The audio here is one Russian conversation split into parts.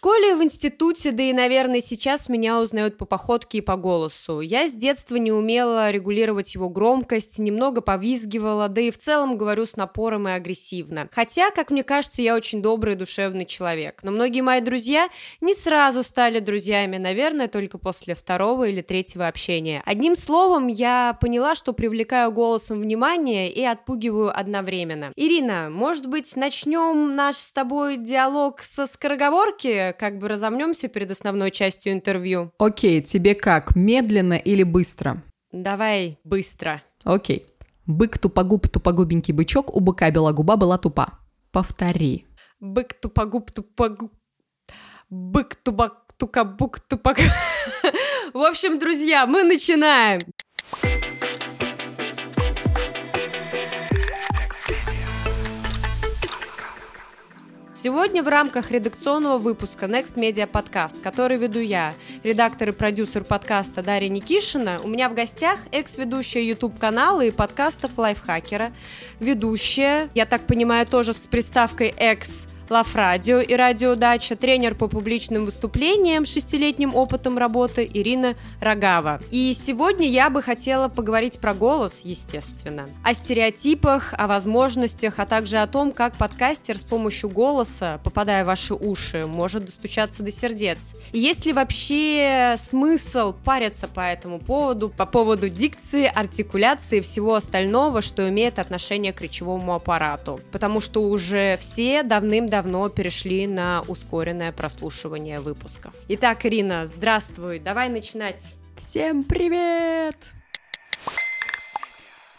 школе, в институте, да и, наверное, сейчас меня узнают по походке и по голосу. Я с детства не умела регулировать его громкость, немного повизгивала, да и в целом говорю с напором и агрессивно. Хотя, как мне кажется, я очень добрый и душевный человек. Но многие мои друзья не сразу стали друзьями, наверное, только после второго или третьего общения. Одним словом, я поняла, что привлекаю голосом внимание и отпугиваю одновременно. Ирина, может быть, начнем наш с тобой диалог со скороговорки, как бы разомнемся перед основной частью интервью? Окей, тебе как, медленно или быстро? Давай быстро. Окей. Бык тупогуб, тупогубенький бычок, у быка бела губа была тупа. Повтори. Бык тупогуб, тупогуб... Бык тупак, тукабук, тупак... В общем, друзья, мы начинаем. Сегодня в рамках редакционного выпуска Next Media Podcast, который веду я, редактор и продюсер подкаста Дарья Никишина, у меня в гостях экс-ведущая YouTube-канала и подкастов лайфхакера, ведущая, я так понимаю, тоже с приставкой «экс», Лав Радио и Радио Дача, тренер по публичным выступлениям с шестилетним опытом работы Ирина Рогава. И сегодня я бы хотела поговорить про голос, естественно, о стереотипах, о возможностях, а также о том, как подкастер с помощью голоса, попадая в ваши уши, может достучаться до сердец. И есть ли вообще смысл париться по этому поводу, по поводу дикции, артикуляции и всего остального, что имеет отношение к речевому аппарату? Потому что уже все давным-давно давно перешли на ускоренное прослушивание выпусков. Итак, Ирина, здравствуй, давай начинать. Всем привет!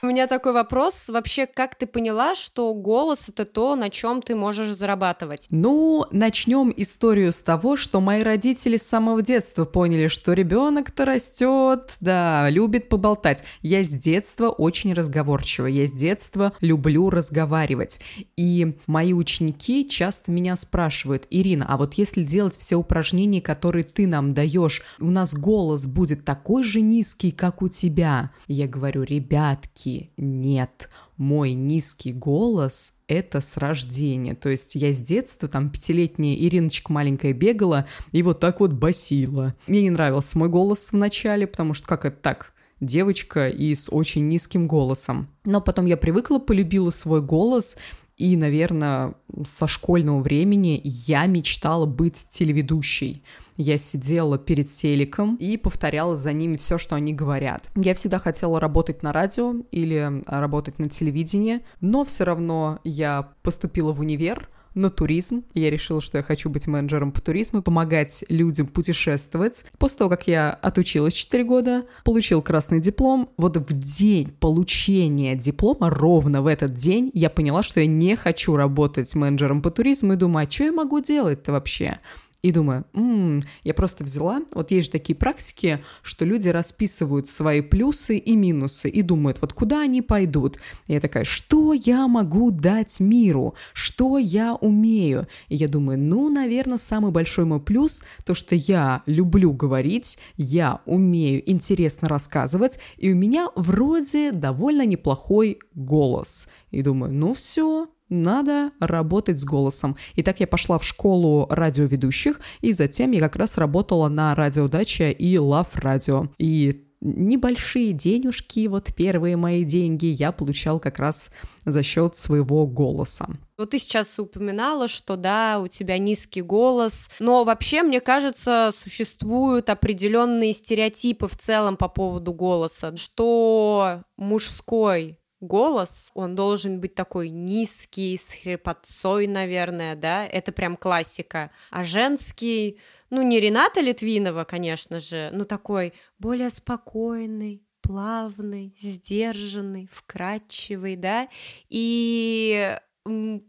У меня такой вопрос. Вообще, как ты поняла, что голос это то, на чем ты можешь зарабатывать? Ну, начнем историю с того, что мои родители с самого детства поняли, что ребенок-то растет, да, любит поболтать. Я с детства очень разговорчива, я с детства люблю разговаривать. И мои ученики часто меня спрашивают, Ирина, а вот если делать все упражнения, которые ты нам даешь, у нас голос будет такой же низкий, как у тебя. Я говорю, ребятки, нет, мой низкий голос – это с рождения. То есть я с детства, там, пятилетняя Ириночка маленькая бегала и вот так вот басила. Мне не нравился мой голос в начале, потому что как это так? девочка и с очень низким голосом. Но потом я привыкла, полюбила свой голос, и, наверное, со школьного времени я мечтала быть телеведущей. Я сидела перед селиком и повторяла за ними все, что они говорят. Я всегда хотела работать на радио или работать на телевидении, но все равно я поступила в универ, на туризм. Я решила, что я хочу быть менеджером по туризму, помогать людям путешествовать. После того, как я отучилась 4 года, получил красный диплом, вот в день получения диплома, ровно в этот день, я поняла, что я не хочу работать менеджером по туризму и думаю, а что я могу делать-то вообще? И думаю, м-м, я просто взяла, вот есть же такие практики, что люди расписывают свои плюсы и минусы и думают, вот куда они пойдут. И я такая, что я могу дать миру? Что я умею? И я думаю, ну, наверное, самый большой мой плюс, то, что я люблю говорить, я умею интересно рассказывать, и у меня вроде довольно неплохой голос. И думаю, ну все, надо работать с голосом. И так я пошла в школу радиоведущих, и затем я как раз работала на радиодаче и Лав Радио. И небольшие денежки, вот первые мои деньги я получал как раз за счет своего голоса. Вот ты сейчас упоминала, что да, у тебя низкий голос, но вообще, мне кажется, существуют определенные стереотипы в целом по поводу голоса, что мужской голос, он должен быть такой низкий, с хрипотцой, наверное, да, это прям классика. А женский, ну, не Рената Литвинова, конечно же, но такой более спокойный, плавный, сдержанный, вкрадчивый, да, и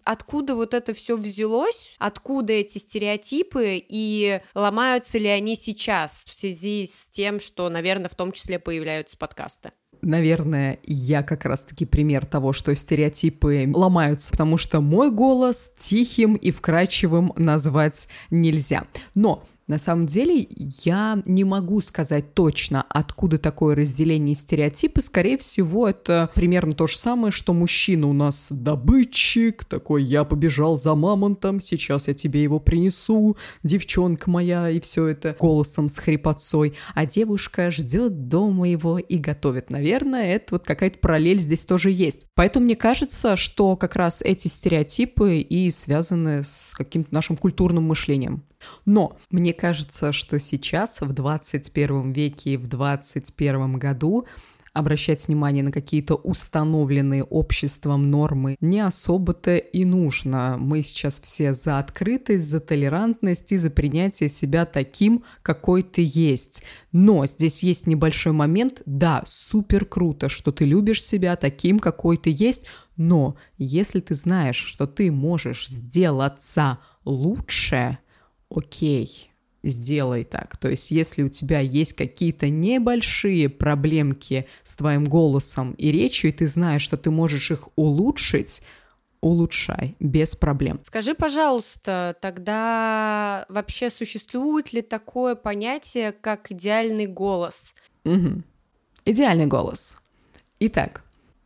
откуда вот это все взялось, откуда эти стереотипы и ломаются ли они сейчас в связи с тем, что, наверное, в том числе появляются подкасты? наверное, я как раз-таки пример того, что стереотипы ломаются, потому что мой голос тихим и вкрадчивым назвать нельзя. Но На самом деле, я не могу сказать точно, откуда такое разделение стереотипы. Скорее всего, это примерно то же самое, что мужчина у нас добытчик, такой «я побежал за мамонтом, сейчас я тебе его принесу, девчонка моя», и все это голосом с хрипотцой, а девушка ждет дома его и готовит. Наверное, это вот какая-то параллель здесь тоже есть. Поэтому мне кажется, что как раз эти стереотипы и связаны с каким-то нашим культурным мышлением. Но мне кажется, что сейчас, в 21 веке и в 21 году, обращать внимание на какие-то установленные обществом нормы не особо-то и нужно. Мы сейчас все за открытость, за толерантность и за принятие себя таким, какой ты есть. Но здесь есть небольшой момент. Да, супер круто, что ты любишь себя таким, какой ты есть, но если ты знаешь, что ты можешь сделаться лучше, окей, сделай так. То есть, если у тебя есть какие-то небольшие проблемки с твоим голосом и речью, и ты знаешь, что ты можешь их улучшить, улучшай без проблем. Скажи, пожалуйста, тогда вообще существует ли такое понятие, как идеальный голос? Угу. Идеальный голос. Итак,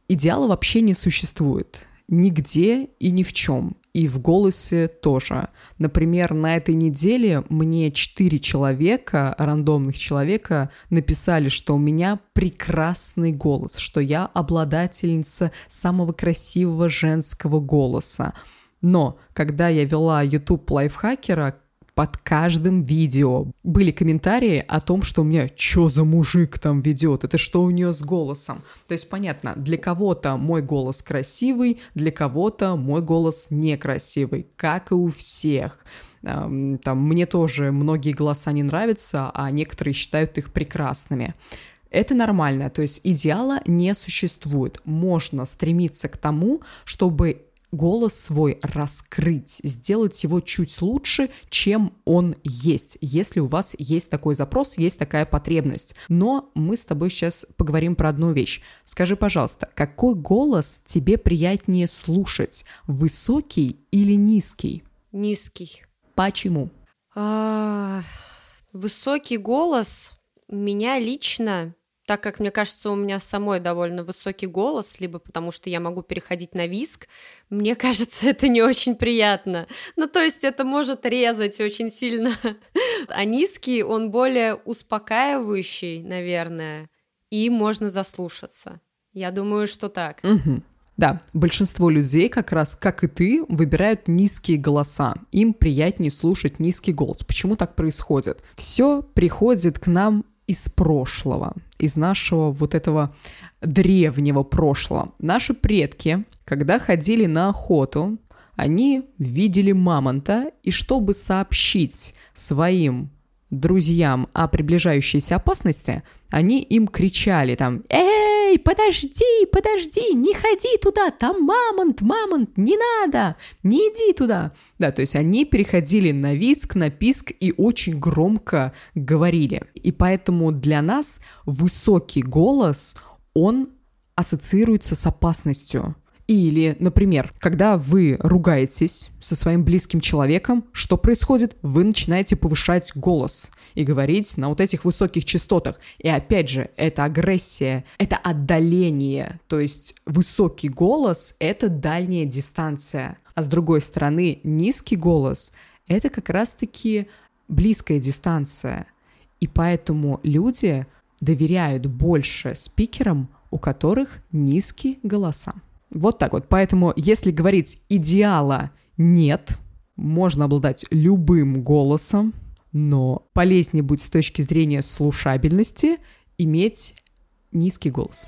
идеала вообще не существует нигде и ни в чем и в голосе тоже. Например, на этой неделе мне четыре человека, рандомных человека, написали, что у меня прекрасный голос, что я обладательница самого красивого женского голоса. Но когда я вела YouTube лайфхакера, под каждым видео были комментарии о том, что у меня «Чё за мужик там ведет? Это что у нее с голосом?» То есть, понятно, для кого-то мой голос красивый, для кого-то мой голос некрасивый, как и у всех. Там, мне тоже многие голоса не нравятся, а некоторые считают их прекрасными. Это нормально, то есть идеала не существует. Можно стремиться к тому, чтобы голос свой раскрыть, сделать его чуть лучше, чем он есть, если у вас есть такой запрос, есть такая потребность. Но мы с тобой сейчас поговорим про одну вещь. Скажи, пожалуйста, какой голос тебе приятнее слушать, высокий или низкий? Низкий. Почему? А, высокий голос меня лично так как, мне кажется, у меня самой довольно высокий голос, либо потому что я могу переходить на виск, мне кажется, это не очень приятно. Ну, то есть это может резать очень сильно. А низкий, он более успокаивающий, наверное, и можно заслушаться. Я думаю, что так. Угу. Да, большинство людей, как раз как и ты, выбирают низкие голоса. Им приятнее слушать низкий голос. Почему так происходит? Все приходит к нам из прошлого, из нашего вот этого древнего прошлого. Наши предки, когда ходили на охоту, они видели мамонта, и чтобы сообщить своим друзьям о приближающейся опасности, они им кричали там «Эй, подожди, подожди, не ходи туда, там мамонт, мамонт, не надо, не иди туда». Да, то есть они переходили на виск, на писк и очень громко говорили. И поэтому для нас высокий голос, он ассоциируется с опасностью. Или, например, когда вы ругаетесь со своим близким человеком, что происходит? Вы начинаете повышать голос и говорить на вот этих высоких частотах. И опять же, это агрессия, это отдаление. То есть высокий голос — это дальняя дистанция. А с другой стороны, низкий голос — это как раз-таки близкая дистанция. И поэтому люди доверяют больше спикерам, у которых низкие голоса. Вот так вот. Поэтому, если говорить идеала нет, можно обладать любым голосом, но полезнее будет с точки зрения слушабельности иметь низкий голос.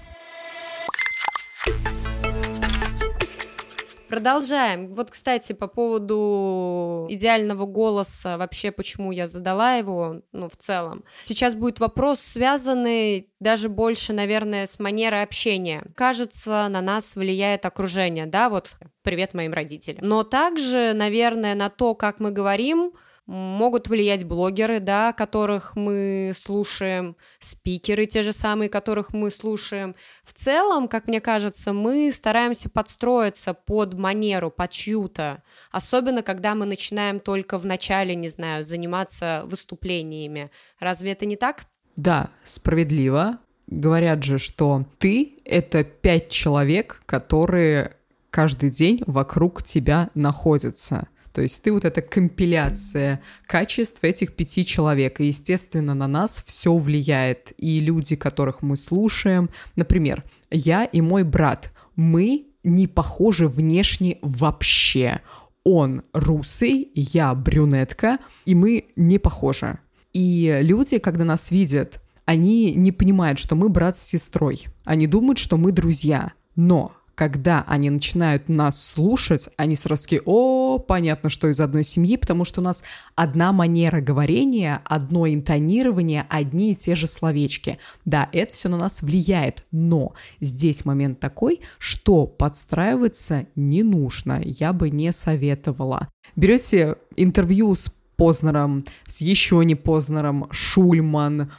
Продолжаем. Вот, кстати, по поводу идеального голоса, вообще, почему я задала его, ну, в целом. Сейчас будет вопрос, связанный даже больше, наверное, с манерой общения. Кажется, на нас влияет окружение, да, вот привет моим родителям. Но также, наверное, на то, как мы говорим, могут влиять блогеры, да, которых мы слушаем, спикеры те же самые, которых мы слушаем. В целом, как мне кажется, мы стараемся подстроиться под манеру, под чью-то, особенно когда мы начинаем только в начале, не знаю, заниматься выступлениями. Разве это не так? Да, справедливо. Говорят же, что ты — это пять человек, которые каждый день вокруг тебя находятся. То есть ты вот эта компиляция качеств этих пяти человек. И, естественно, на нас все влияет. И люди, которых мы слушаем. Например, я и мой брат. Мы не похожи внешне вообще. Он русый, я брюнетка, и мы не похожи. И люди, когда нас видят, они не понимают, что мы брат с сестрой. Они думают, что мы друзья. Но когда они начинают нас слушать, они сразу такие, о, понятно, что из одной семьи, потому что у нас одна манера говорения, одно интонирование, одни и те же словечки. Да, это все на нас влияет, но здесь момент такой, что подстраиваться не нужно, я бы не советовала. Берете интервью с Познером, с еще не Познером, Шульман,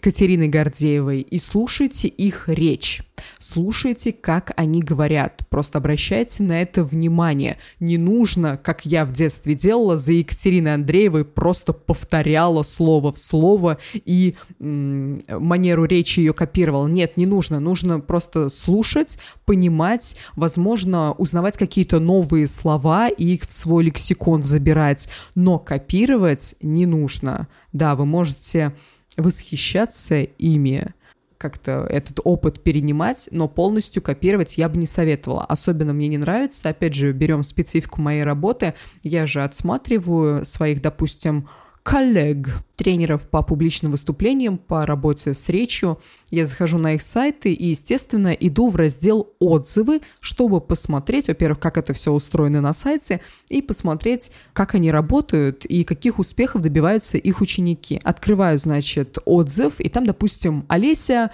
Катериной Гордеевой и слушайте их речь. Слушайте, как они говорят. Просто обращайте на это внимание. Не нужно, как я в детстве делала, за Екатериной Андреевой просто повторяла слово в слово и м- манеру речи ее копировала. Нет, не нужно. Нужно просто слушать, понимать, возможно, узнавать какие-то новые слова и их в свой лексикон забирать. Но копировать не нужно. Да, вы можете восхищаться ими, как-то этот опыт перенимать, но полностью копировать я бы не советовала. Особенно мне не нравится, опять же, берем специфику моей работы, я же отсматриваю своих, допустим, коллег, тренеров по публичным выступлениям, по работе с речью. Я захожу на их сайты и, естественно, иду в раздел «Отзывы», чтобы посмотреть, во-первых, как это все устроено на сайте, и посмотреть, как они работают и каких успехов добиваются их ученики. Открываю, значит, отзыв, и там, допустим, Олеся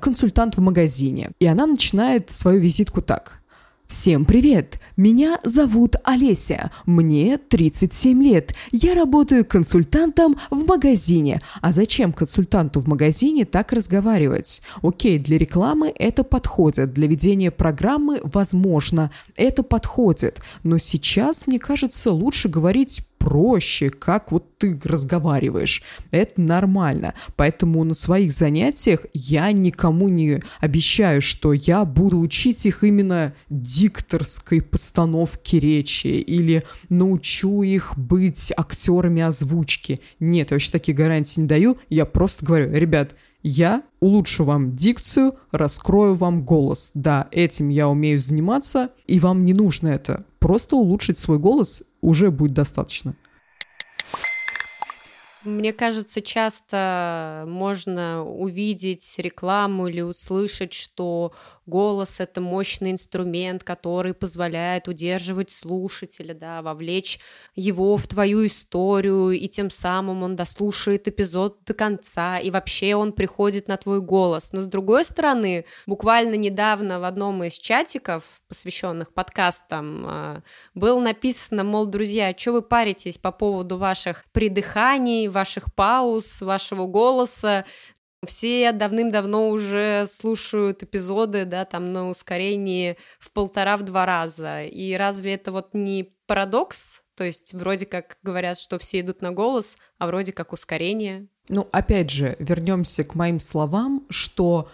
консультант в магазине. И она начинает свою визитку так. Всем привет! Меня зовут Олеся, мне 37 лет. Я работаю консультантом в магазине. А зачем консультанту в магазине так разговаривать? Окей, для рекламы это подходит, для ведения программы, возможно, это подходит. Но сейчас, мне кажется, лучше говорить проще, как вот ты разговариваешь. Это нормально. Поэтому на своих занятиях я никому не обещаю, что я буду учить их именно дикторской постановке речи или научу их быть актерами озвучки. Нет, я вообще такие гарантии не даю. Я просто говорю, ребят, я улучшу вам дикцию, раскрою вам голос. Да, этим я умею заниматься, и вам не нужно это. Просто улучшить свой голос уже будет достаточно. Мне кажется, часто можно увидеть рекламу или услышать, что голос — это мощный инструмент, который позволяет удерживать слушателя, да, вовлечь его в твою историю, и тем самым он дослушает эпизод до конца, и вообще он приходит на твой голос. Но с другой стороны, буквально недавно в одном из чатиков, посвященных подкастам, а, было написано, мол, друзья, что вы паритесь по поводу ваших придыханий, ваших пауз, вашего голоса, все давным-давно уже слушают эпизоды, да, там на ускорении в полтора-в два раза. И разве это вот не парадокс? То есть вроде как говорят, что все идут на голос, а вроде как ускорение. Ну, опять же, вернемся к моим словам, что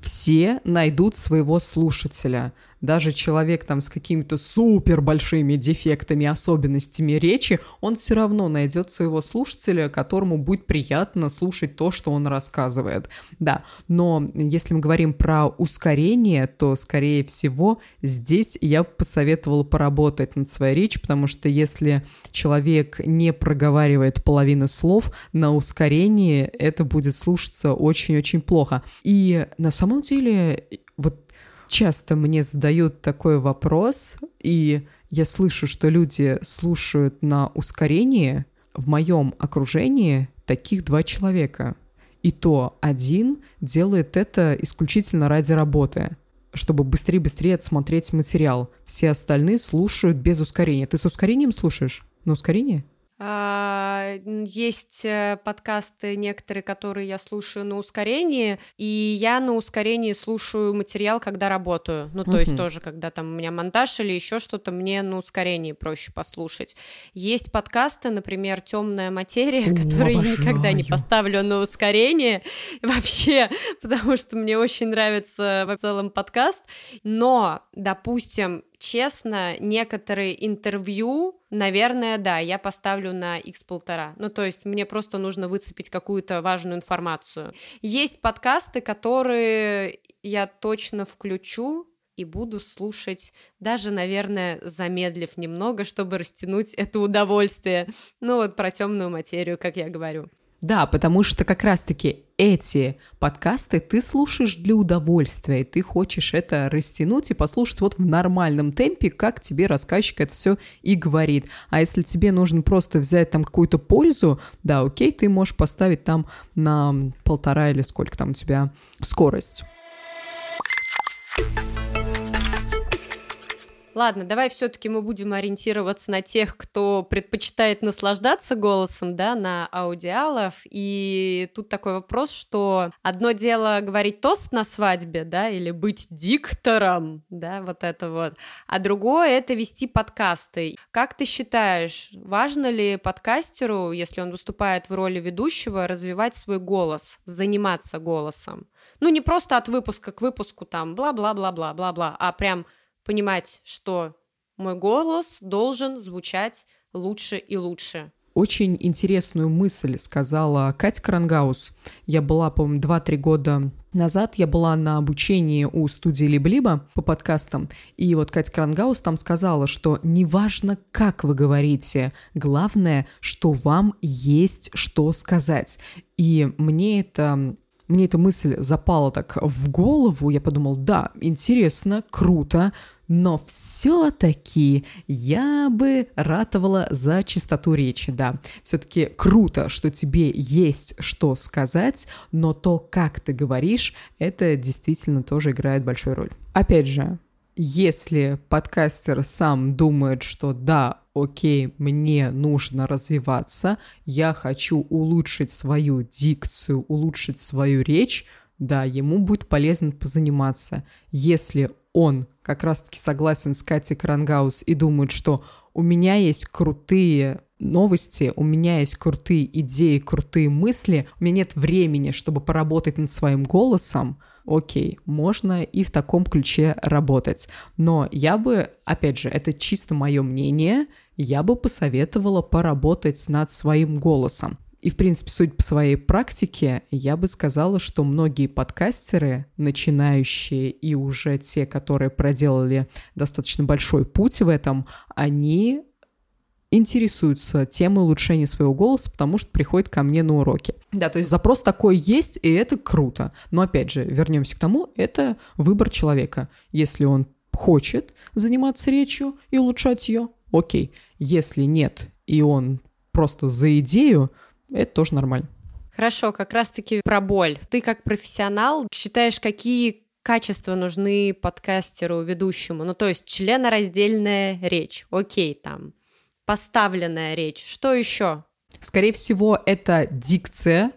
все найдут своего слушателя даже человек там с какими-то супер большими дефектами, особенностями речи, он все равно найдет своего слушателя, которому будет приятно слушать то, что он рассказывает. Да, но если мы говорим про ускорение, то, скорее всего, здесь я посоветовала поработать над своей речью, потому что если человек не проговаривает половины слов, на ускорении это будет слушаться очень-очень плохо. И на самом деле часто мне задают такой вопрос, и я слышу, что люди слушают на ускорении. В моем окружении таких два человека. И то один делает это исключительно ради работы, чтобы быстрее-быстрее отсмотреть материал. Все остальные слушают без ускорения. Ты с ускорением слушаешь? На ускорение? А, есть э, подкасты некоторые, которые я слушаю на ускорении, и я на ускорении слушаю материал, когда работаю. Ну, то есть тоже, когда там у меня монтаж или еще что-то, мне на ускорении проще послушать. Есть подкасты, например, Темная материя, О, которые я никогда не поставлю на ускорение вообще, потому что мне очень нравится в целом подкаст. Но, допустим, честно, некоторые интервью, наверное, да, я поставлю на x полтора. Ну, то есть мне просто нужно выцепить какую-то важную информацию. Есть подкасты, которые я точно включу, и буду слушать, даже, наверное, замедлив немного, чтобы растянуть это удовольствие. Ну вот про темную материю, как я говорю. Да, потому что как раз-таки эти подкасты ты слушаешь для удовольствия, и ты хочешь это растянуть и послушать вот в нормальном темпе, как тебе рассказчик это все и говорит. А если тебе нужно просто взять там какую-то пользу, да, окей, ты можешь поставить там на полтора или сколько там у тебя скорость. Ладно, давай все-таки мы будем ориентироваться на тех, кто предпочитает наслаждаться голосом, да, на аудиалов. И тут такой вопрос, что одно дело говорить тост на свадьбе, да, или быть диктором, да, вот это вот, а другое это вести подкасты. Как ты считаешь, важно ли подкастеру, если он выступает в роли ведущего, развивать свой голос, заниматься голосом? Ну, не просто от выпуска к выпуску там бла-бла-бла-бла-бла-бла, а прям понимать, что мой голос должен звучать лучше и лучше. Очень интересную мысль сказала Катя Крангаус. Я была, по-моему, 2-3 года назад, я была на обучении у студии Либо-Либо по подкастам, и вот Катя Крангаус там сказала, что неважно, как вы говорите, главное, что вам есть что сказать. И мне это мне эта мысль запала так в голову, я подумал, да, интересно, круто, но все-таки я бы ратовала за чистоту речи, да. Все-таки круто, что тебе есть что сказать, но то, как ты говоришь, это действительно тоже играет большую роль. Опять же, если подкастер сам думает, что да, окей, мне нужно развиваться, я хочу улучшить свою дикцию, улучшить свою речь, да, ему будет полезно позаниматься. Если он как раз-таки согласен с Катей Крангаус и думает, что у меня есть крутые новости, у меня есть крутые идеи, крутые мысли, у меня нет времени, чтобы поработать над своим голосом, окей, можно и в таком ключе работать. Но я бы, опять же, это чисто мое мнение, я бы посоветовала поработать над своим голосом. И, в принципе, суть по своей практике, я бы сказала, что многие подкастеры, начинающие и уже те, которые проделали достаточно большой путь в этом, они интересуются темой улучшения своего голоса, потому что приходят ко мне на уроки. Да, то есть запрос такой есть, и это круто. Но опять же, вернемся к тому, это выбор человека. Если он хочет заниматься речью и улучшать ее, окей. Если нет, и он просто за идею, это тоже нормально. Хорошо, как раз-таки про боль. Ты как профессионал считаешь, какие качества нужны подкастеру, ведущему? Ну, то есть членораздельная речь, окей, там, поставленная речь. Что еще? Скорее всего, это дикция,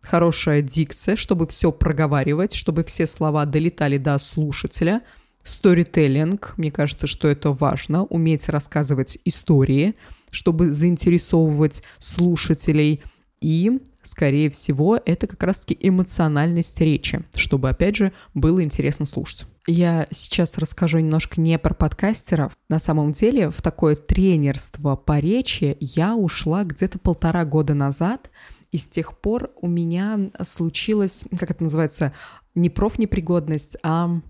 хорошая дикция, чтобы все проговаривать, чтобы все слова долетали до слушателя. Сторителлинг, мне кажется, что это важно, уметь рассказывать истории, чтобы заинтересовывать слушателей – и, скорее всего, это как раз-таки эмоциональность речи, чтобы, опять же, было интересно слушать. Я сейчас расскажу немножко не про подкастеров. На самом деле, в такое тренерство по речи я ушла где-то полтора года назад, и с тех пор у меня случилась, как это называется, не профнепригодность, а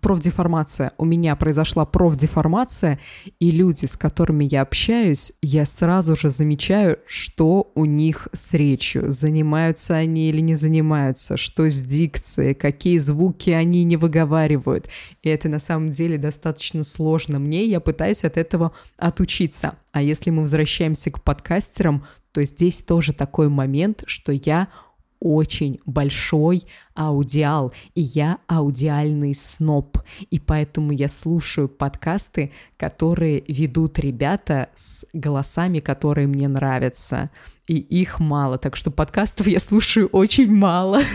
профдеформация. У меня произошла профдеформация, и люди, с которыми я общаюсь, я сразу же замечаю, что у них с речью, занимаются они или не занимаются, что с дикцией, какие звуки они не выговаривают. И это на самом деле достаточно сложно мне, я пытаюсь от этого отучиться. А если мы возвращаемся к подкастерам, то здесь тоже такой момент, что я очень большой аудиал, и я аудиальный сноб, и поэтому я слушаю подкасты, которые ведут ребята с голосами, которые мне нравятся, и их мало, так что подкастов я слушаю очень мало.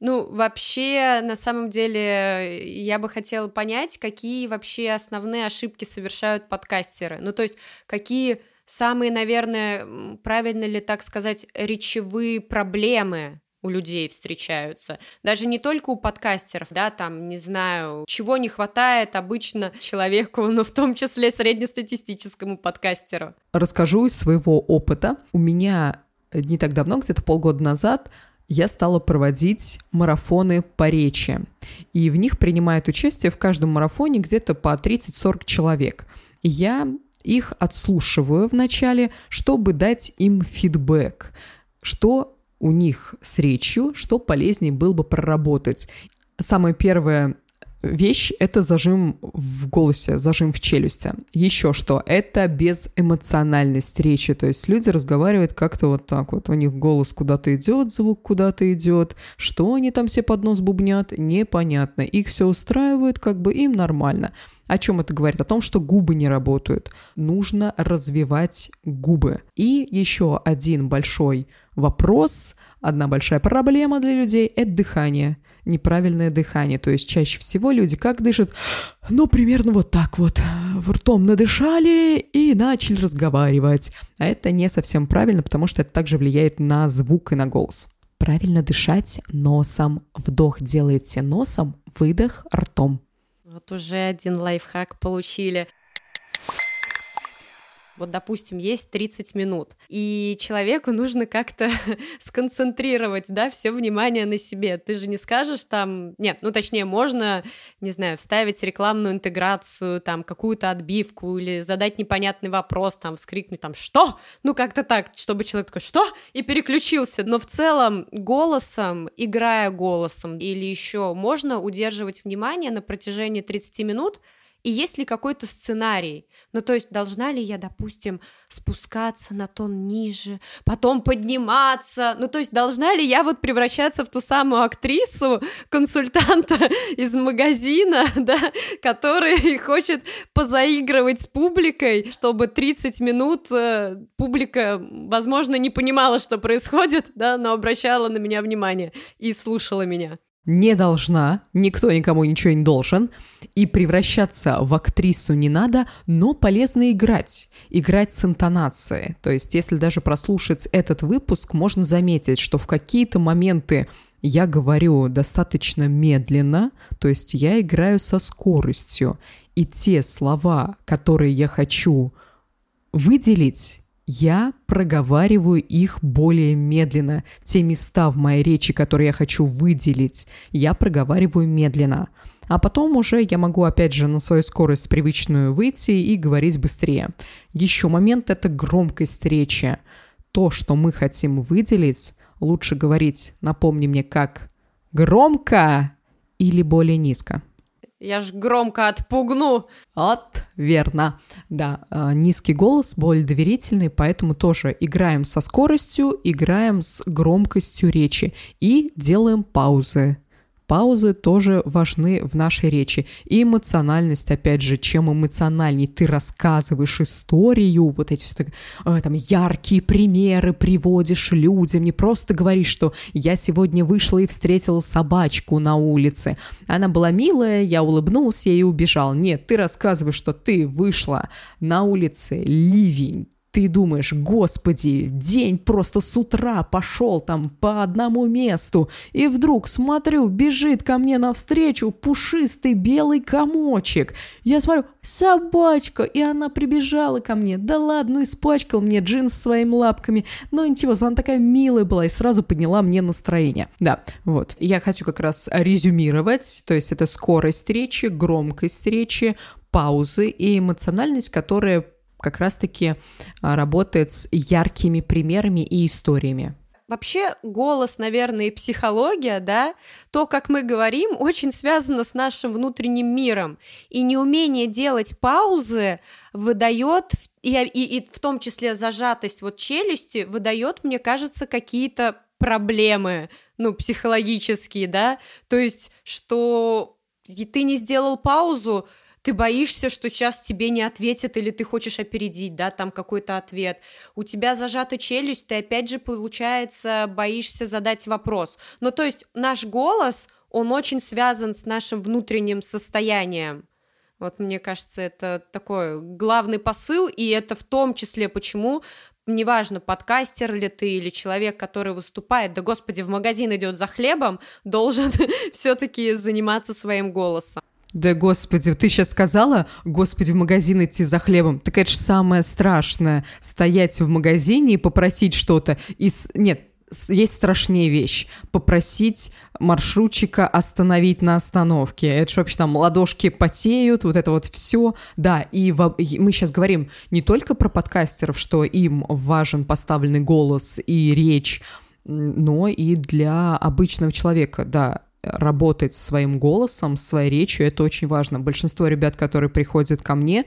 Ну, вообще, на самом деле, я бы хотела понять, какие вообще основные ошибки совершают подкастеры. Ну, то есть, какие самые, наверное, правильно ли так сказать, речевые проблемы у людей встречаются. Даже не только у подкастеров, да, там, не знаю, чего не хватает обычно человеку, но в том числе среднестатистическому подкастеру. Расскажу из своего опыта. У меня не так давно, где-то полгода назад, я стала проводить марафоны по речи. И в них принимает участие в каждом марафоне где-то по 30-40 человек. И я их отслушиваю вначале, чтобы дать им фидбэк, что у них с речью, что полезнее было бы проработать. Самое первое вещь — это зажим в голосе, зажим в челюсти. Еще что? Это безэмоциональность речи, то есть люди разговаривают как-то вот так вот, у них голос куда-то идет, звук куда-то идет, что они там все под нос бубнят, непонятно. Их все устраивает, как бы им нормально. О чем это говорит? О том, что губы не работают. Нужно развивать губы. И еще один большой вопрос, одна большая проблема для людей – это дыхание – неправильное дыхание. То есть чаще всего люди как дышат? Ну, примерно вот так вот. В ртом надышали и начали разговаривать. А это не совсем правильно, потому что это также влияет на звук и на голос. Правильно дышать носом. Вдох делаете носом, выдох ртом. Вот уже один лайфхак получили вот, допустим, есть 30 минут, и человеку нужно как-то сконцентрировать, да, все внимание на себе. Ты же не скажешь там, нет, ну, точнее, можно, не знаю, вставить рекламную интеграцию, там, какую-то отбивку или задать непонятный вопрос, там, вскрикнуть, там, что? Ну, как-то так, чтобы человек такой, что? И переключился. Но в целом голосом, играя голосом или еще можно удерживать внимание на протяжении 30 минут, и есть ли какой-то сценарий? Ну, то есть, должна ли я, допустим, спускаться на тон ниже, потом подниматься? Ну, то есть, должна ли я вот превращаться в ту самую актрису, консультанта из магазина, да, который хочет позаигрывать с публикой, чтобы 30 минут э, публика, возможно, не понимала, что происходит, да, но обращала на меня внимание и слушала меня? Не должна, никто никому ничего не должен, и превращаться в актрису не надо, но полезно играть, играть с интонацией. То есть, если даже прослушать этот выпуск, можно заметить, что в какие-то моменты я говорю достаточно медленно, то есть я играю со скоростью, и те слова, которые я хочу выделить, я проговариваю их более медленно. Те места в моей речи, которые я хочу выделить, я проговариваю медленно. А потом уже я могу опять же на свою скорость привычную выйти и говорить быстрее. Еще момент – это громкость речи. То, что мы хотим выделить, лучше говорить, напомни мне, как громко или более низко. Я ж громко отпугну. От, верно. Да, э, низкий голос, более доверительный, поэтому тоже играем со скоростью, играем с громкостью речи и делаем паузы паузы тоже важны в нашей речи. И эмоциональность, опять же, чем эмоциональней ты рассказываешь историю, вот эти все так, э, там яркие примеры приводишь людям, не просто говоришь, что я сегодня вышла и встретила собачку на улице. Она была милая, я улыбнулся и убежал. Нет, ты рассказываешь, что ты вышла на улице, ливень, ты думаешь, господи, день просто с утра пошел там по одному месту, и вдруг, смотрю, бежит ко мне навстречу пушистый белый комочек. Я смотрю, собачка, и она прибежала ко мне. Да ладно, испачкал мне джинс своими лапками. Но ничего, она такая милая была и сразу подняла мне настроение. Да, вот. Я хочу как раз резюмировать, то есть это скорость речи, громкость речи, паузы и эмоциональность, которая как раз-таки а, работает с яркими примерами и историями. Вообще голос, наверное, и психология, да, то, как мы говорим, очень связано с нашим внутренним миром. И неумение делать паузы выдает, и, и, и в том числе зажатость вот челюсти, выдает, мне кажется, какие-то проблемы, ну, психологические, да, то есть, что ты не сделал паузу, ты боишься, что сейчас тебе не ответят, или ты хочешь опередить, да, там какой-то ответ. У тебя зажата челюсть, ты опять же, получается, боишься задать вопрос. Ну, то есть наш голос, он очень связан с нашим внутренним состоянием. Вот мне кажется, это такой главный посыл, и это в том числе почему неважно, подкастер ли ты или человек, который выступает, да господи, в магазин идет за хлебом, должен все-таки заниматься своим голосом. Да господи, ты сейчас сказала, господи, в магазин идти за хлебом. Так это же самое страшное, стоять в магазине и попросить что-то. И с... Нет, есть страшнее вещь. Попросить маршрутчика остановить на остановке. Это же вообще там ладошки потеют, вот это вот все. Да, и, в, и мы сейчас говорим не только про подкастеров, что им важен поставленный голос и речь, но и для обычного человека, да, работать своим голосом, своей речью, это очень важно. Большинство ребят, которые приходят ко мне,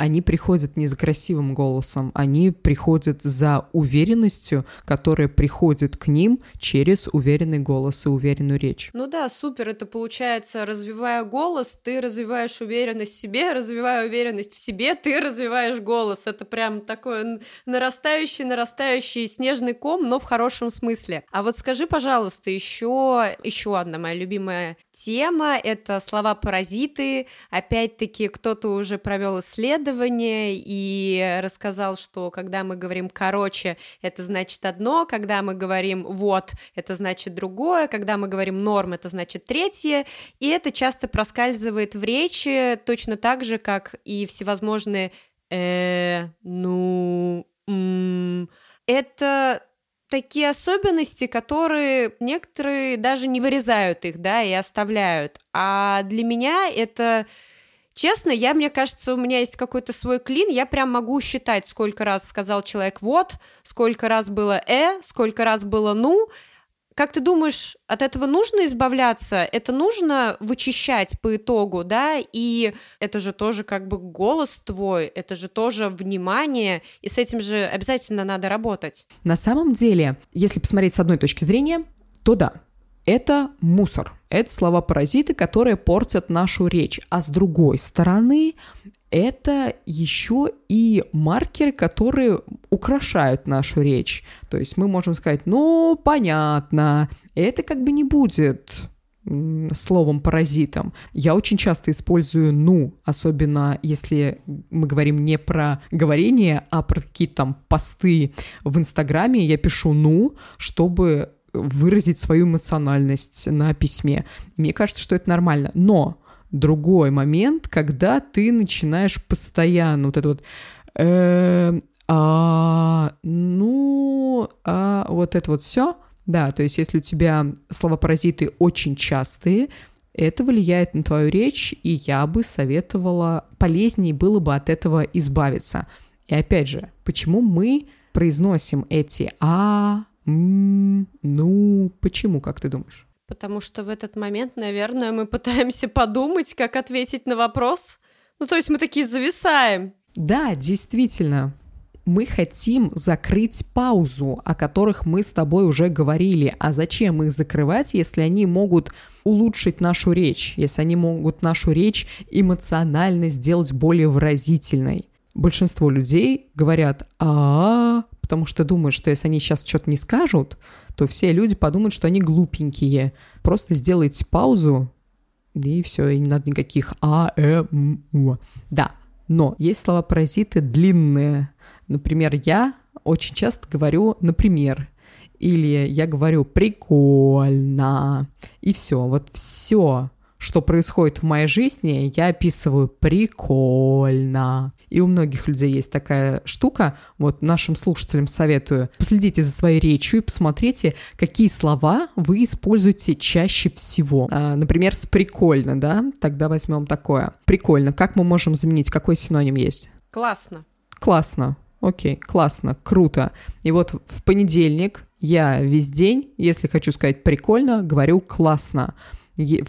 они приходят не за красивым голосом, они приходят за уверенностью, которая приходит к ним через уверенный голос и уверенную речь. Ну да, супер, это получается, развивая голос, ты развиваешь уверенность в себе, развивая уверенность в себе, ты развиваешь голос. Это прям такой нарастающий, нарастающий снежный ком, но в хорошем смысле. А вот скажи, пожалуйста, еще, еще одна моя любимая тема — это слова-паразиты. Опять-таки, кто-то уже провел исследование и рассказал, что когда мы говорим «короче», это значит одно, когда мы говорим «вот», это значит другое, когда мы говорим «норм», это значит третье, и это часто проскальзывает в речи точно так же, как и всевозможные «э», «ну». Это такие особенности, которые некоторые даже не вырезают их, да, и оставляют. А для меня это... Честно, я, мне кажется, у меня есть какой-то свой клин, я прям могу считать, сколько раз сказал человек «вот», сколько раз было «э», сколько раз было «ну», как ты думаешь, от этого нужно избавляться? Это нужно вычищать по итогу, да? И это же тоже как бы голос твой, это же тоже внимание, и с этим же обязательно надо работать. На самом деле, если посмотреть с одной точки зрения, то да, это мусор. Это слова-паразиты, которые портят нашу речь. А с другой стороны, это еще и маркеры, которые украшают нашу речь. То есть мы можем сказать, ну, понятно, это как бы не будет словом паразитом. Я очень часто использую «ну», особенно если мы говорим не про говорение, а про какие-то там посты в Инстаграме. Я пишу «ну», чтобы выразить свою эмоциональность на письме. Мне кажется, что это нормально. Но другой момент, когда ты начинаешь постоянно вот это вот э, а, ну, а, вот это вот все, да, то есть если у тебя слова-паразиты очень частые, это влияет на твою речь, и я бы советовала, полезнее было бы от этого избавиться. И опять же, почему мы произносим эти «а», «м», «ну», почему, как ты думаешь? Потому что в этот момент, наверное, мы пытаемся подумать, как ответить на вопрос. Ну, то есть мы такие зависаем. Да, действительно. Мы хотим закрыть паузу, о которых мы с тобой уже говорили. А зачем их закрывать, если они могут улучшить нашу речь, если они могут нашу речь эмоционально сделать более выразительной? Большинство людей говорят а, потому что думают, что если они сейчас что-то не скажут, то все люди подумают, что они глупенькие. Просто сделайте паузу, и все, и не надо никаких а, э, м, у. Да, но есть слова-паразиты длинные. Например, я очень часто говорю «например», или я говорю «прикольно», и все. Вот все, что происходит в моей жизни, я описываю «прикольно». И у многих людей есть такая штука. Вот нашим слушателям советую. Последите за своей речью и посмотрите, какие слова вы используете чаще всего. А, например, с «прикольно», да? Тогда возьмем такое. «Прикольно». Как мы можем заменить? Какой синоним есть? Классно. Классно. Окей, классно, круто. И вот в понедельник я весь день, если хочу сказать прикольно, говорю классно.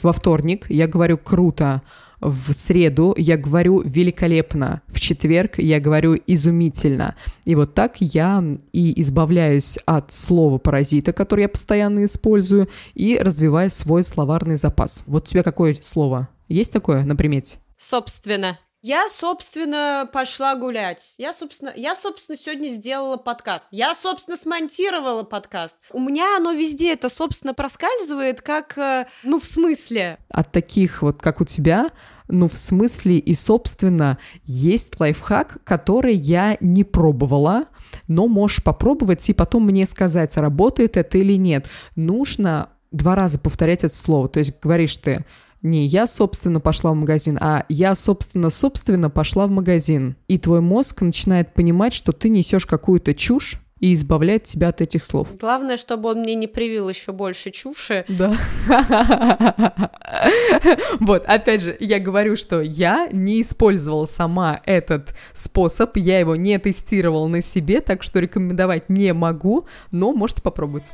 Во вторник я говорю круто, В среду я говорю великолепно. В четверг я говорю изумительно. И вот так я и избавляюсь от слова паразита, которое я постоянно использую, и развиваю свой словарный запас. Вот у тебя какое слово? Есть такое на примете? Собственно. Я, собственно, пошла гулять. Я, собственно, я, собственно, сегодня сделала подкаст. Я, собственно, смонтировала подкаст. У меня оно везде это, собственно, проскальзывает, как, э, ну, в смысле. От таких вот, как у тебя, ну, в смысле и, собственно, есть лайфхак, который я не пробовала, но можешь попробовать и потом мне сказать, работает это или нет. Нужно два раза повторять это слово. То есть говоришь ты не я, собственно, пошла в магазин, а я, собственно, собственно пошла в магазин. И твой мозг начинает понимать, что ты несешь какую-то чушь, и избавляет тебя от этих слов. Главное, чтобы он мне не привил еще больше чуши. Да. Вот, опять же, я говорю, что я не использовала сама этот способ, я его не тестировала на себе, так что рекомендовать не могу, но можете попробовать.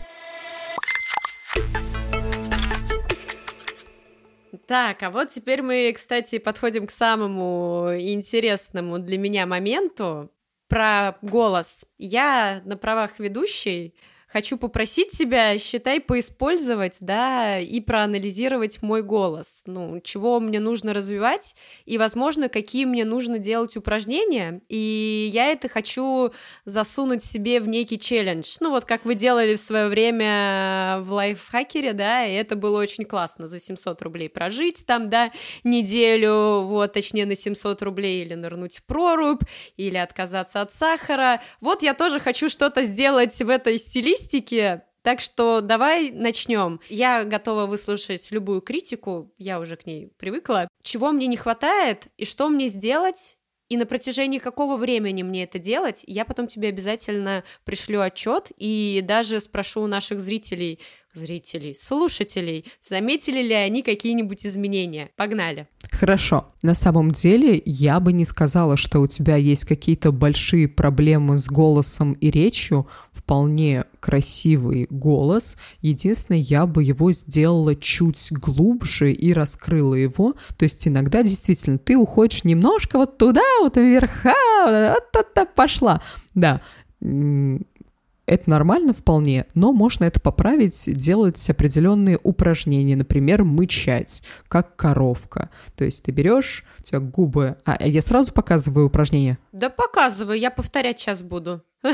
Так, а вот теперь мы, кстати, подходим к самому интересному для меня моменту про голос. Я на правах ведущей хочу попросить тебя, считай, поиспользовать, да, и проанализировать мой голос. Ну, чего мне нужно развивать, и, возможно, какие мне нужно делать упражнения. И я это хочу засунуть себе в некий челлендж. Ну, вот как вы делали в свое время в лайфхакере, да, и это было очень классно за 700 рублей прожить там, да, неделю, вот, точнее, на 700 рублей или нырнуть в прорубь, или отказаться от сахара. Вот я тоже хочу что-то сделать в этой стилистике, статистике. Так что давай начнем. Я готова выслушать любую критику, я уже к ней привыкла. Чего мне не хватает и что мне сделать, и на протяжении какого времени мне это делать, я потом тебе обязательно пришлю отчет и даже спрошу у наших зрителей, зрителей, слушателей, заметили ли они какие-нибудь изменения. Погнали. Хорошо. На самом деле, я бы не сказала, что у тебя есть какие-то большие проблемы с голосом и речью. Вполне красивый голос. Единственное, я бы его сделала чуть глубже и раскрыла его. То есть иногда действительно ты уходишь немножко вот туда, вот вверха, вот, пошла. Да, это нормально вполне, но можно это поправить, делать определенные упражнения, например, мычать, как коровка. То есть ты берешь, у тебя губы... А я сразу показываю упражнение? Да показываю, я повторять сейчас буду.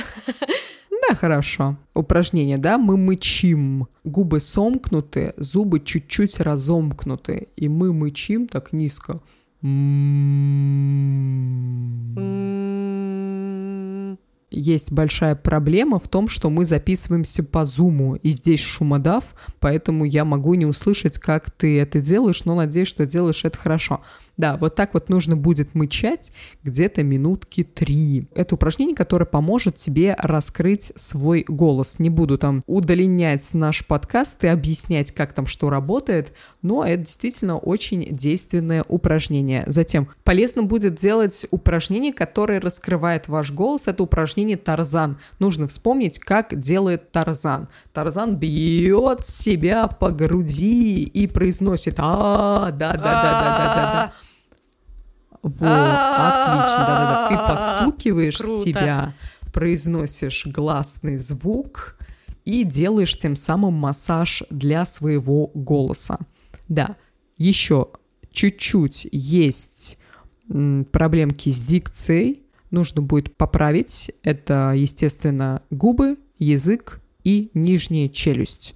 Да, хорошо. Упражнение, да, мы мычим. Губы сомкнуты, зубы чуть-чуть разомкнуты, и мы мычим так низко. есть большая проблема в том, что мы записываемся по зуму, и здесь шумодав, поэтому я могу не услышать, как ты это делаешь, но надеюсь, что делаешь это хорошо. Да, вот так вот нужно будет мычать где-то минутки три. Это упражнение, которое поможет тебе раскрыть свой голос. Не буду там удлинять наш подкаст и объяснять, как там что работает, но это действительно очень действенное упражнение. Затем полезно будет делать упражнение, которое раскрывает ваш голос. Это упражнение Тарзан. Нужно вспомнить, как делает Тарзан. Тарзан бьет себя по груди и произносит а да да да да да да да вот, отлично, да-да-да. Ты постукиваешь себя, произносишь гласный звук и делаешь тем самым массаж для своего голоса. Да, еще чуть-чуть есть проблемки с дикцией, нужно будет поправить. Это, естественно, губы, язык и нижняя челюсть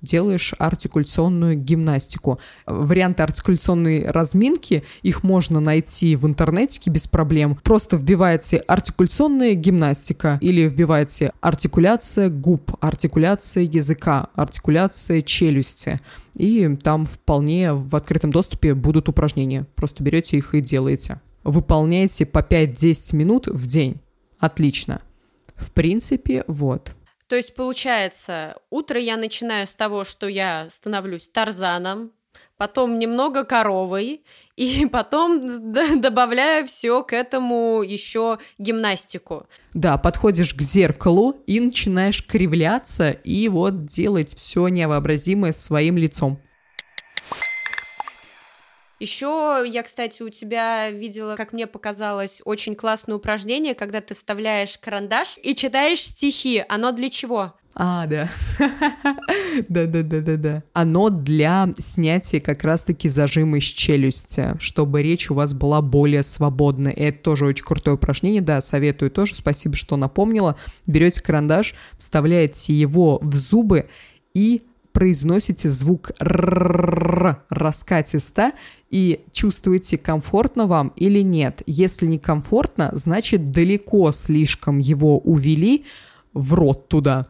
делаешь артикуляционную гимнастику. Варианты артикуляционной разминки, их можно найти в интернете без проблем. Просто вбиваете артикуляционная гимнастика или вбиваете артикуляция губ, артикуляция языка, артикуляция челюсти. И там вполне в открытом доступе будут упражнения. Просто берете их и делаете. Выполняете по 5-10 минут в день. Отлично. В принципе, вот. То есть, получается, утро я начинаю с того, что я становлюсь тарзаном, потом немного коровой, и потом добавляю все к этому еще гимнастику. Да, подходишь к зеркалу и начинаешь кривляться и вот делать все невообразимое своим лицом. Еще я, кстати, у тебя видела, как мне показалось, очень классное упражнение, когда ты вставляешь карандаш и читаешь стихи. Оно для чего? А, да. Да-да-да-да-да. Оно для снятия как раз-таки зажима из челюсти, чтобы речь у вас была более свободной. И это тоже очень крутое упражнение, да, советую тоже. Спасибо, что напомнила. Берете карандаш, вставляете его в зубы и произносите звук р раскатисто и чувствуете, комфортно вам или нет. Если не комфортно, значит далеко слишком его увели в рот туда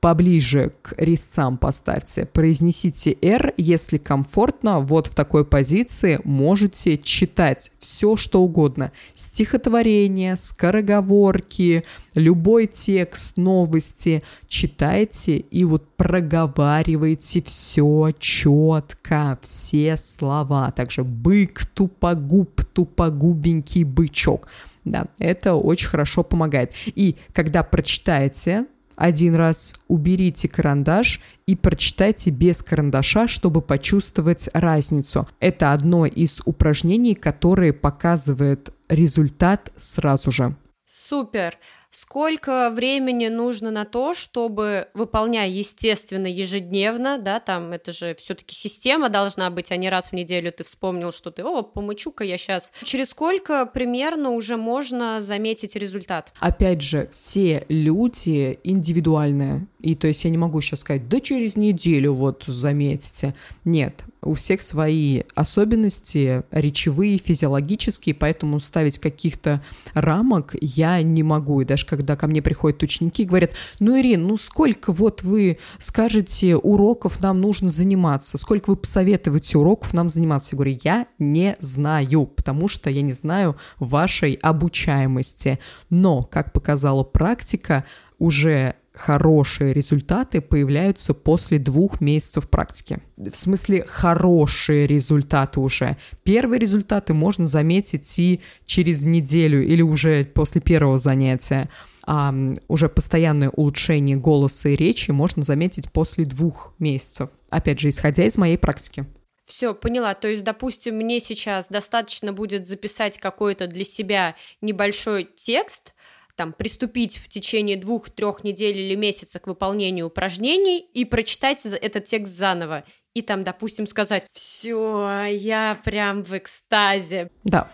поближе к резцам поставьте, произнесите R, если комфортно, вот в такой позиции можете читать все, что угодно. Стихотворение, скороговорки, любой текст, новости. Читайте и вот проговаривайте все четко, все слова. Также бык, тупогуб, тупогубенький бычок. Да, это очень хорошо помогает. И когда прочитаете один раз уберите карандаш и прочитайте без карандаша, чтобы почувствовать разницу. Это одно из упражнений, которое показывает результат сразу же. Супер! Сколько времени нужно на то, чтобы, выполняя, естественно, ежедневно, да, там это же все-таки система должна быть, а не раз в неделю ты вспомнил, что ты, о, помычу-ка я сейчас. Через сколько примерно уже можно заметить результат? Опять же, все люди индивидуальные, и то есть я не могу сейчас сказать, да через неделю вот заметите. Нет, у всех свои особенности, речевые, физиологические, поэтому ставить каких-то рамок я не могу. И даже когда ко мне приходят ученики и говорят, ну, Ирин, ну сколько вот вы скажете уроков нам нужно заниматься, сколько вы посоветуете уроков нам заниматься? Я говорю, я не знаю, потому что я не знаю вашей обучаемости. Но, как показала практика, уже хорошие результаты появляются после двух месяцев практики. В смысле, хорошие результаты уже. Первые результаты можно заметить и через неделю или уже после первого занятия. А уже постоянное улучшение голоса и речи можно заметить после двух месяцев. Опять же, исходя из моей практики. Все, поняла. То есть, допустим, мне сейчас достаточно будет записать какой-то для себя небольшой текст, там, приступить в течение двух-трех недель или месяца к выполнению упражнений и прочитать этот текст заново. И там, допустим, сказать, все, я прям в экстазе. Да.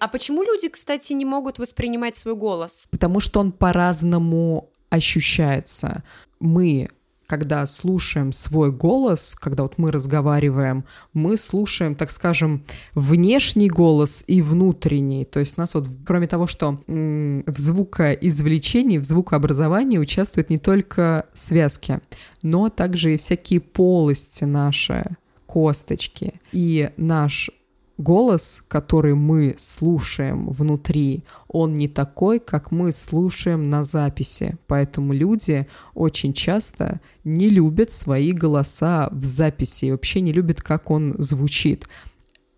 А почему люди, кстати, не могут воспринимать свой голос? Потому что он по-разному ощущается. Мы когда слушаем свой голос, когда вот мы разговариваем, мы слушаем, так скажем, внешний голос и внутренний. То есть у нас вот, кроме того, что м- в звукоизвлечении, в звукообразовании участвуют не только связки, но также и всякие полости наши, косточки. И наш голос, который мы слушаем внутри, он не такой, как мы слушаем на записи. Поэтому люди очень часто не любят свои голоса в записи и вообще не любят, как он звучит.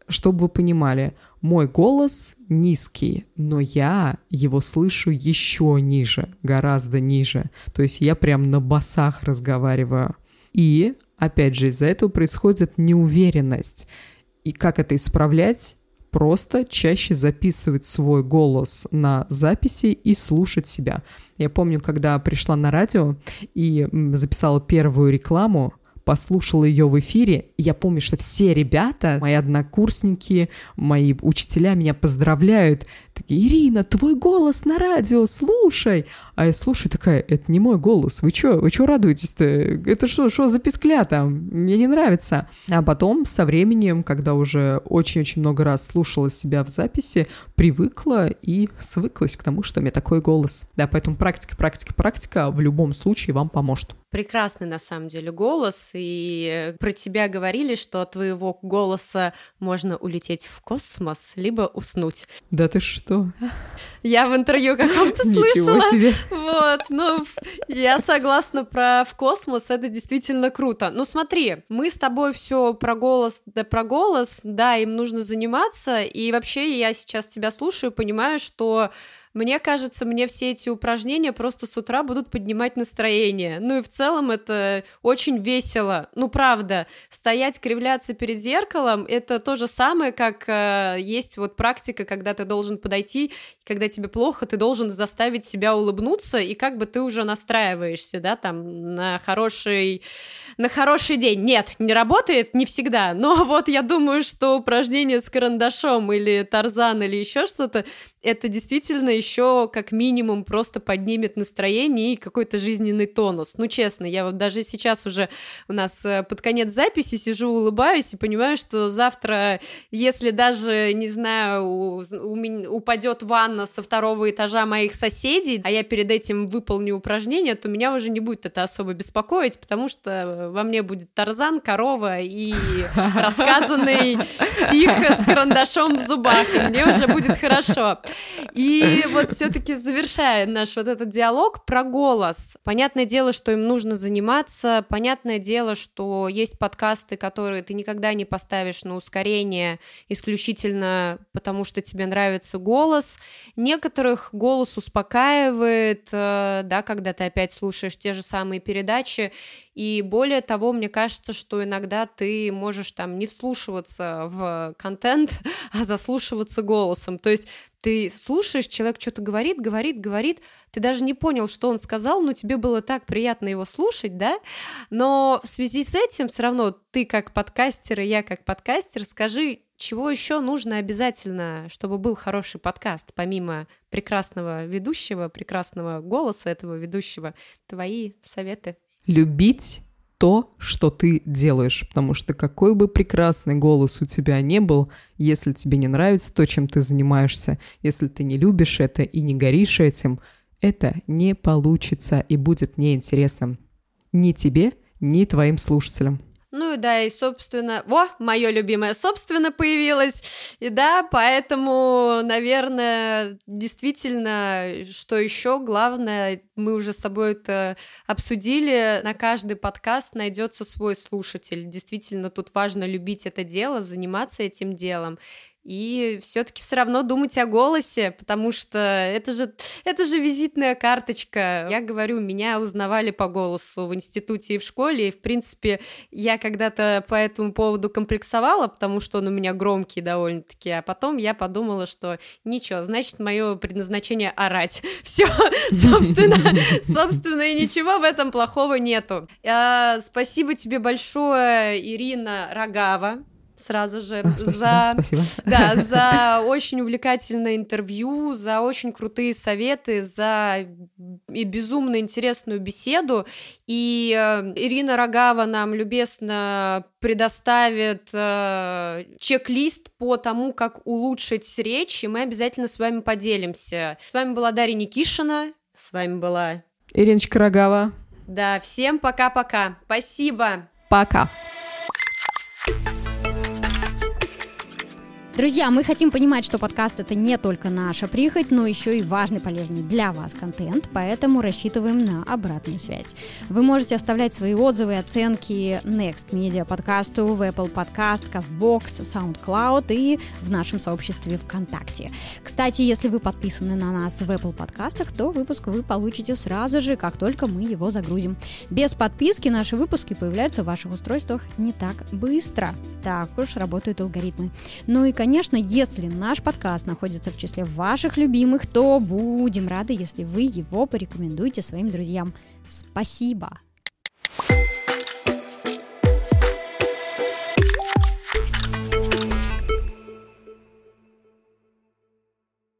Чтобы вы понимали, мой голос низкий, но я его слышу еще ниже, гораздо ниже. То есть я прям на басах разговариваю. И, опять же, из-за этого происходит неуверенность. И как это исправлять? Просто чаще записывать свой голос на записи и слушать себя. Я помню, когда пришла на радио и записала первую рекламу, послушала ее в эфире, я помню, что все ребята, мои однокурсники, мои учителя меня поздравляют. Такие, Ирина, твой голос на радио, слушай. А я слушаю такая, это не мой голос, вы что, вы что радуетесь-то? Это что, что за пискля там? Мне не нравится. А потом со временем, когда уже очень-очень много раз слушала себя в записи, привыкла и свыклась к тому, что у меня такой голос. Да, поэтому практика, практика, практика в любом случае вам поможет. Прекрасный на самом деле голос, и про тебя говорили, что от твоего голоса можно улететь в космос, либо уснуть. Да ты что? Я в интервью каком-то слышала. себе. Вот, ну, я согласна про в космос, это действительно круто. Ну, смотри, мы с тобой все про голос, да про голос, да, им нужно заниматься, и вообще я сейчас тебя слушаю, понимаю, что Мне кажется, мне все эти упражнения просто с утра будут поднимать настроение. Ну и в целом это очень весело. Ну правда, стоять, кривляться перед зеркалом — это то же самое, как э, есть вот практика, когда ты должен подойти, когда тебе плохо, ты должен заставить себя улыбнуться, и как бы ты уже настраиваешься, да, там, на хороший, на хороший день. Нет, не работает не всегда, но вот я думаю, что упражнение с карандашом или тарзан или еще что-то, это действительно еще как минимум просто поднимет настроение и какой-то жизненный тонус. Ну, честно, я вот даже сейчас уже у нас э, под конец записи сижу, улыбаюсь и понимаю, что завтра, если даже, не знаю, у, у меня упадет ванна со второго этажа моих соседей, а я перед этим выполню упражнение, то меня уже не будет это особо беспокоить, потому что во мне будет Тарзан, корова и рассказанный стих с карандашом в зубах, и мне уже будет хорошо. И вот все-таки завершая наш вот этот диалог про голос. Понятное дело, что им нужно заниматься, понятное дело, что есть подкасты, которые ты никогда не поставишь на ускорение исключительно потому, что тебе нравится голос. Некоторых голос успокаивает, э, да, когда ты опять слушаешь те же самые передачи, и более того, мне кажется, что иногда ты можешь там не вслушиваться в контент, а заслушиваться голосом. То есть ты слушаешь, человек что-то говорит, говорит, говорит, ты даже не понял, что он сказал, но тебе было так приятно его слушать, да? Но в связи с этим все равно ты как подкастер и я как подкастер, скажи, чего еще нужно обязательно, чтобы был хороший подкаст, помимо прекрасного ведущего, прекрасного голоса этого ведущего, твои советы? любить то, что ты делаешь, потому что какой бы прекрасный голос у тебя не был, если тебе не нравится то, чем ты занимаешься, если ты не любишь это и не горишь этим, это не получится и будет неинтересным ни тебе, ни твоим слушателям. Ну и да, и, собственно, во, мое любимое, собственно, появилось. И да, поэтому, наверное, действительно, что еще главное, мы уже с тобой это обсудили, на каждый подкаст найдется свой слушатель. Действительно, тут важно любить это дело, заниматься этим делом и все-таки все равно думать о голосе, потому что это же, это же визитная карточка. Я говорю, меня узнавали по голосу в институте и в школе, и, в принципе, я когда-то по этому поводу комплексовала, потому что он у меня громкий довольно-таки, а потом я подумала, что ничего, значит, мое предназначение орать. Все, собственно, собственно, и ничего в этом плохого нету. А, спасибо тебе большое, Ирина Рогава, сразу же а, спасибо, за, спасибо. Да, за очень увлекательное интервью, за очень крутые советы, за и безумно интересную беседу. И э, Ирина Рогава нам любезно предоставит э, чек-лист по тому, как улучшить речь, и мы обязательно с вами поделимся. С вами была Дарья Никишина, с вами была Ириночка Рогава. Да, всем пока-пока. Спасибо. Пока. Друзья, мы хотим понимать, что подкаст это не только наша прихоть, но еще и важный, полезный для вас контент, поэтому рассчитываем на обратную связь. Вы можете оставлять свои отзывы и оценки Next Media подкасту в Apple Podcast, CastBox, SoundCloud и в нашем сообществе ВКонтакте. Кстати, если вы подписаны на нас в Apple подкастах, то выпуск вы получите сразу же, как только мы его загрузим. Без подписки наши выпуски появляются в ваших устройствах не так быстро. Так уж работают алгоритмы. Ну и, конечно, конечно, если наш подкаст находится в числе ваших любимых, то будем рады, если вы его порекомендуете своим друзьям. Спасибо! Спасибо.